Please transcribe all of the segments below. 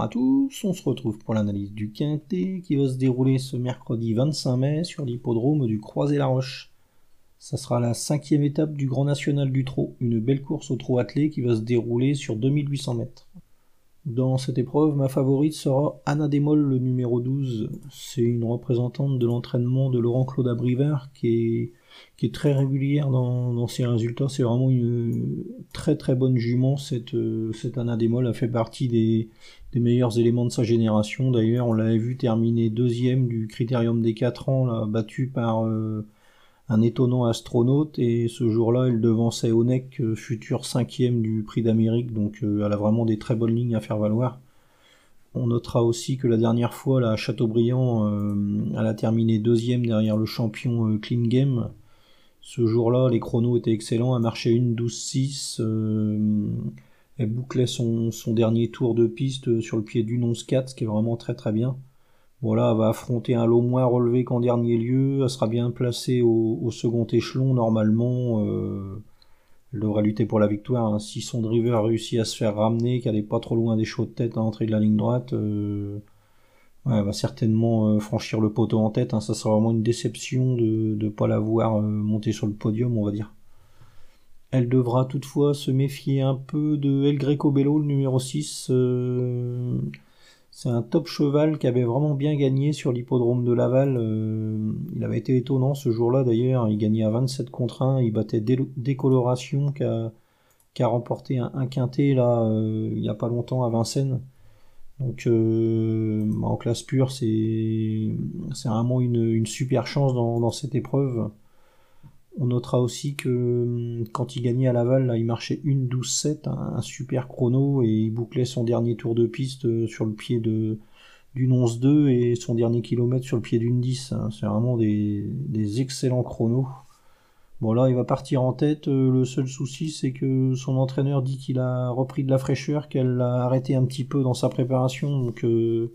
À tous, on se retrouve pour l'analyse du Quintet qui va se dérouler ce mercredi 25 mai sur l'hippodrome du Croisé-la-Roche. Ça sera la cinquième étape du Grand National du Trot, une belle course au trot attelé qui va se dérouler sur 2800 mètres. Dans cette épreuve, ma favorite sera Anna Démol, le numéro 12. C'est une représentante de l'entraînement de Laurent-Claude Abrivard qui est, qui est très régulière dans, ses résultats. C'est vraiment une très très bonne jument. Cette, cette Anna Démol a fait partie des, meilleurs éléments de sa génération. D'ailleurs, on l'avait vu terminer deuxième du critérium des 4 ans, là, battu par euh, un étonnant astronaute et ce jour-là elle devançait Onek, euh, futur cinquième du prix d'Amérique, donc euh, elle a vraiment des très bonnes lignes à faire valoir. On notera aussi que la dernière fois, la Châteaubriand, euh, elle a terminé deuxième derrière le champion Clean Game. Ce jour-là, les chronos étaient excellents, elle marchait une 12-6, elle bouclait son, dernier tour de piste sur le pied du 11-4, ce qui est vraiment très très bien. Voilà, elle va affronter un lot moins relevé qu'en dernier lieu. Elle sera bien placée au, second échelon normalement. Euh, elle devrait lutter pour la victoire. Hein. Si son driver a réussi à se faire ramener, qu'elle n'est pas trop loin des chauds de tête à l'entrée de la ligne droite, euh, elle va certainement euh, franchir le poteau en tête. Hein. Ça sera vraiment une déception de ne pas la voir monter sur le podium, on va dire. Elle devra toutefois se méfier un peu de El Greco Bello, le numéro 6. C'est un top cheval qui avait vraiment bien gagné sur l'hippodrome de Laval. Euh, il avait été étonnant ce jour-là d'ailleurs. Il gagnait à 27 contre 1. Il battait Décoloration qui a, remporté un, quintet là, euh, il n'y a pas longtemps à Vincennes. Donc euh, en classe pure, c'est vraiment une, super chance dans cette épreuve. On notera aussi que hum, quand il gagnait à Laval, il marchait une 12-7, un, super chrono, et il bouclait son dernier tour de piste euh, sur le pied de, d'une 11-2 et son dernier kilomètre sur le pied d'une 10. Hein. C'est vraiment des, excellents chronos. Bon là, il va partir en tête. Euh, le seul souci, c'est que son entraîneur dit qu'il a repris de la fraîcheur, qu'elle l'a arrêté un petit peu dans sa préparation, donc euh,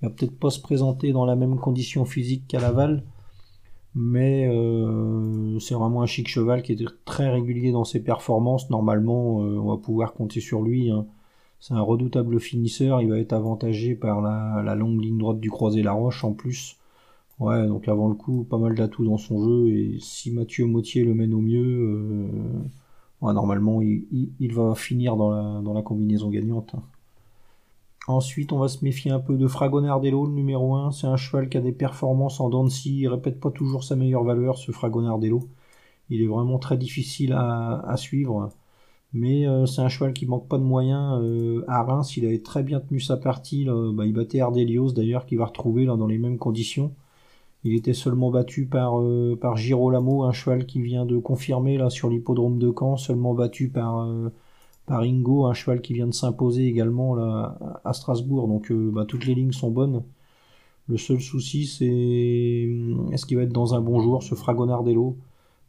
il va peut-être pas se présenter dans la même condition physique qu'à Laval mais euh, c'est vraiment un chic cheval qui est très régulier dans ses performances. Normalement, euh, on va pouvoir compter sur lui. Hein. C'est un redoutable finisseur. Il va être avantagé par la, longue ligne droite du croisé La Roche en plus. Ouais, donc avant le coup, pas mal d'atouts dans son jeu. Et si Mathieu Mautier le mène au mieux, euh, normalement, il, va finir dans la, combinaison gagnante. Ensuite, on va se méfier un peu de Fragonardello, le numéro 1. C'est un cheval qui a des performances en dents Il répète pas toujours sa meilleure valeur, ce Fragonardello. Il est vraiment très difficile à, suivre. Mais euh, c'est un cheval qui manque pas de moyens. Euh, à Reims, il avait très bien tenu sa partie. Bah, il battait Ardelios d'ailleurs, qui va retrouver dans les mêmes conditions. Il était seulement battu par, euh, par Girolamo, un cheval qui vient de confirmer là sur l'hippodrome de Caen, seulement battu par par Ingo, un cheval qui vient de s'imposer également à Strasbourg. Donc euh, bah, toutes les lignes sont bonnes. Le seul souci, c'est est-ce qu'il va être dans un bon jour, ce Fragonardello?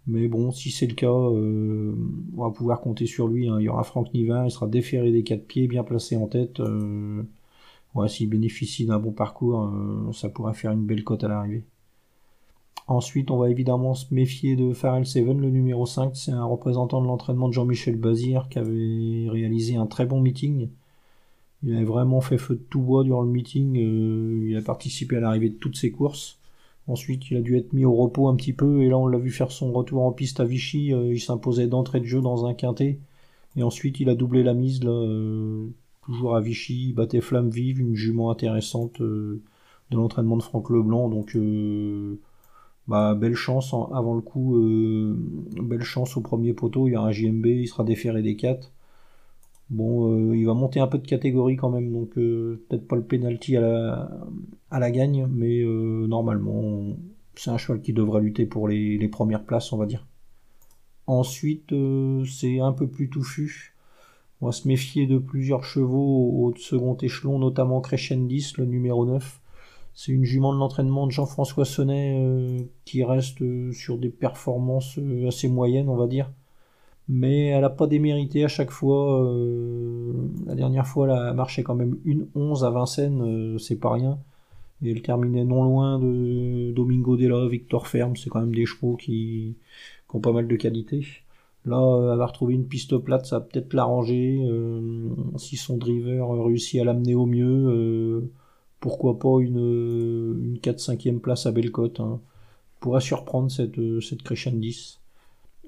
Mais bon, si c'est le cas, euh, on va pouvoir compter sur lui. Hein. Il y aura Franck Nivin, il sera déféré des quatre pieds, bien placé en tête. Euh, s'il bénéficie d'un bon parcours, ça pourrait faire une belle cote à l'arrivée. Ensuite, on va évidemment se méfier de Pharrell Seven, le numéro 5. C'est un représentant de l'entraînement de Jean-Michel Bazir qui avait réalisé un très bon meeting. Il avait vraiment fait feu de tout bois durant le meeting. Euh, il a participé à l'arrivée de toutes ses courses. Ensuite, il a dû être mis au repos un petit peu. Et là, on l'a vu faire son retour en piste à Vichy. Euh, il s'imposait d'entrée de jeu dans un quintet. Et ensuite, il a doublé la mise, là, euh, toujours à Vichy. Il battait Flamme Vive, une jument intéressante de l'entraînement de Franck Leblanc. Donc, bah, belle chance avant le coup, euh, belle chance au premier poteau, il y a un JMB, il sera déféré des 4. Bon, euh, il va monter un peu de catégorie quand même, donc euh, peut-être pas le penalty à la, gagne, mais normalement, c'est un cheval qui devra lutter pour les, les premières places, on va dire. Ensuite, c'est un peu plus touffu. On va se méfier de plusieurs chevaux au second échelon, notamment Crescendis, le numéro 9 c'est une jument de l'entraînement de Jean-François Sonnet euh, qui reste euh, sur des performances euh, assez moyennes, on va dire. Mais elle n'a pas démérité à chaque fois. la dernière fois, elle a marché quand même une 11 à Vincennes, c'est pas rien. Et elle terminait non loin de Domingo Della, Victor Ferme, c'est quand même des chevaux qui, qui, ont pas mal de qualité. Là, elle va retrouver une piste plate, ça va peut-être l'arranger. si son driver réussit à l'amener au mieux, pourquoi pas une, une 4-5e place à Bellecote. Hein. Pourrait surprendre cette, cette Crescendis.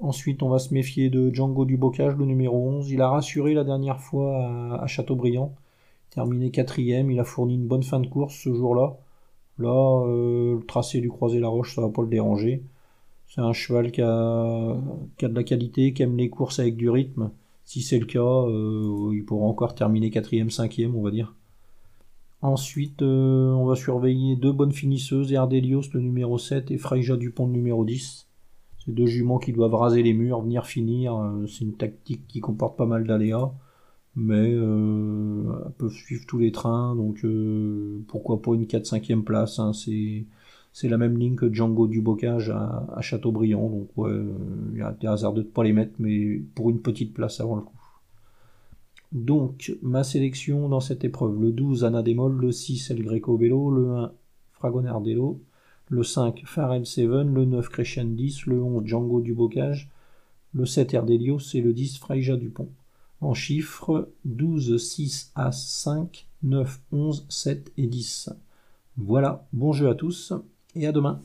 Ensuite, on va se méfier de Django du Bocage, le numéro 11. Il a rassuré la dernière fois à, Châteaubriand. Terminé quatrième, il a fourni une bonne fin de course ce jour-là. Là, euh, le tracé du Croisé-la-Roche, ça va pas le déranger. C'est un cheval qui a, qui a, de la qualité, qui aime les courses avec du rythme. Si c'est le cas, euh, il pourra encore terminer quatrième, cinquième, on va dire. Ensuite, euh, on va surveiller deux bonnes finisseuses, Erdelios le numéro 7 et Freija Dupont le numéro 10. C'est deux juments qui doivent raser les murs, venir finir. Euh, c'est une tactique qui comporte pas mal d'aléas, mais euh, elles peuvent suivre tous les trains, donc euh, pourquoi pas une 4-5e place. Hein, c'est, la même ligne que Django du Bocage à, Châteaubriand, donc il y a des hasards de ne pas les mettre, mais pour une petite place avant le coup. Donc, ma sélection dans cette épreuve, le 12 Anadémol, le 6 El Greco Bello, le 1 Fragonardello, le 5 Pharrell 7, le 9 Crescent 10, le 11 Django du Bocage, le 7 Erdelios et le 10 Freija Dupont. En chiffres 12, 6, As, 5, 9, 11, 7 et 10. Voilà, bon jeu à tous et à demain.